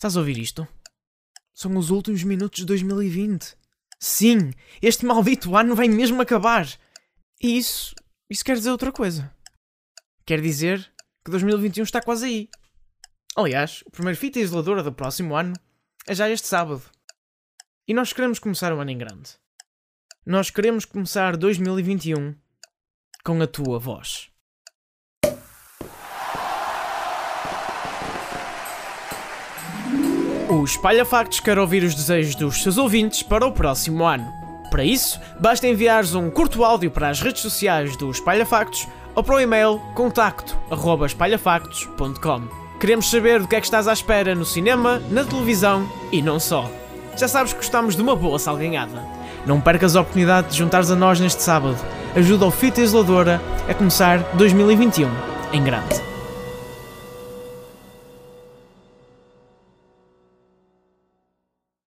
Estás a ouvir isto? São os últimos minutos de 2020. Sim, este maldito ano vai mesmo acabar. E isso, isso quer dizer outra coisa. Quer dizer que 2021 está quase aí. Aliás, o primeiro fita isoladora do próximo ano é já este sábado. E nós queremos começar o ano em grande. Nós queremos começar 2021 com a tua voz. O Espalha Factos quer ouvir os desejos dos seus ouvintes para o próximo ano. Para isso, basta enviares um curto áudio para as redes sociais do Espalha Factos ou para o e-mail contacto@espalhafactos.com. Queremos saber do que é que estás à espera no cinema, na televisão e não só. Já sabes que gostamos de uma boa salganhada. Não percas a oportunidade de juntares a nós neste sábado. Ajuda o Fita Isoladora a começar 2021 em grande.